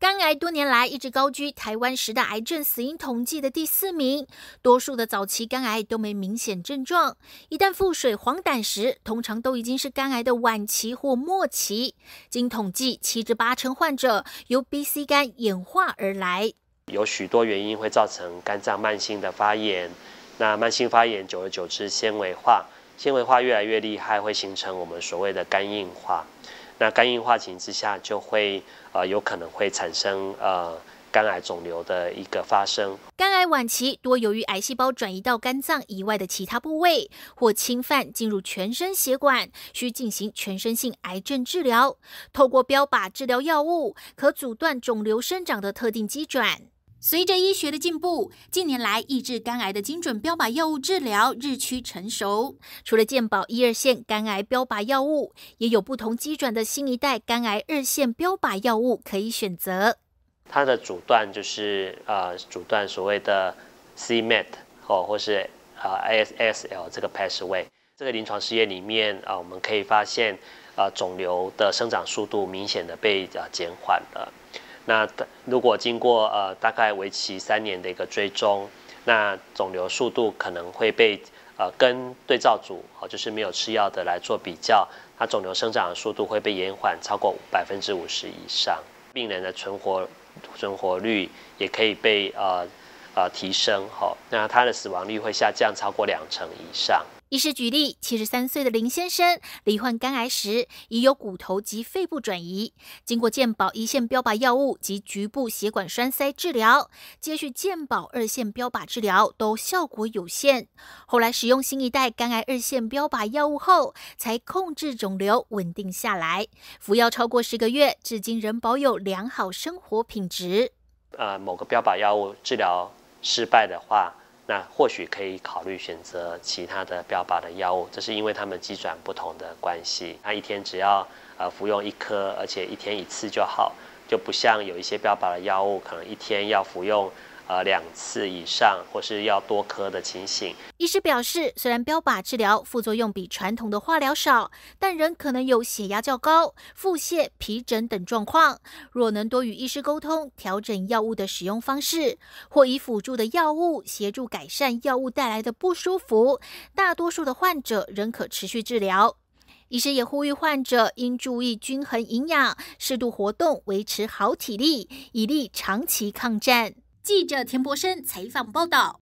肝癌多年来一直高居台湾十大癌症死因统计的第四名，多数的早期肝癌都没明显症状，一旦腹水黄疸时，通常都已经是肝癌的晚期或末期。经统计，七至八成患者由 B、C 肝演化而来，有许多原因会造成肝脏慢性的发炎。那慢性发炎久而久之纤维化，纤维化越来越厉害，会形成我们所谓的肝硬化。那肝硬化情之下，就会呃有可能会产生呃肝癌肿瘤的一个发生。肝癌晚期多由于癌细胞转移到肝脏以外的其他部位，或侵犯进入全身血管，需进行全身性癌症治疗。透过标靶治疗药物，可阻断肿瘤生长的特定机转。随着医学的进步，近年来抑制肝癌的精准标靶药物治疗日趋成熟。除了健保一二线肝癌标靶药物，也有不同基转的新一代肝癌二线标靶药物可以选择。它的阻断就是呃阻断所谓的 c-met 哦，或是呃 ASL 这个 pathway。这个临床试验里面啊，我们可以发现啊肿瘤的生长速度明显的被呃减缓了。那如果经过呃大概为期三年的一个追踪，那肿瘤速度可能会被呃跟对照组哦，就是没有吃药的来做比较，它肿瘤生长的速度会被延缓超过百分之五十以上，病人的存活存活率也可以被呃呃提升哈，那他的死亡率会下降超过两成以上。医师举例，七十三岁的林先生罹患肝癌时，已有骨头及肺部转移，经过健保一线标靶药物及局部血管栓塞治疗，接续健保二线标靶治疗都效果有限。后来使用新一代肝癌二线标靶药物后，才控制肿瘤稳定下来。服药超过十个月，至今仍保有良好生活品质。呃，某个标靶药物治疗失败的话。那或许可以考虑选择其他的标靶的药物，这是因为他们机转不同的关系。他一天只要呃服用一颗，而且一天一次就好，就不像有一些标靶的药物，可能一天要服用。呃，两次以上或是要多颗的情形。医师表示，虽然标靶治疗副作用比传统的化疗少，但仍可能有血压较高、腹泻、皮疹等状况。若能多与医师沟通，调整药物的使用方式，或以辅助的药物协助改善药物带来的不舒服，大多数的患者仍可持续治疗。医师也呼吁患者应注意均衡营养、适度活动，维持好体力，以利长期抗战。记者田博生采访报道。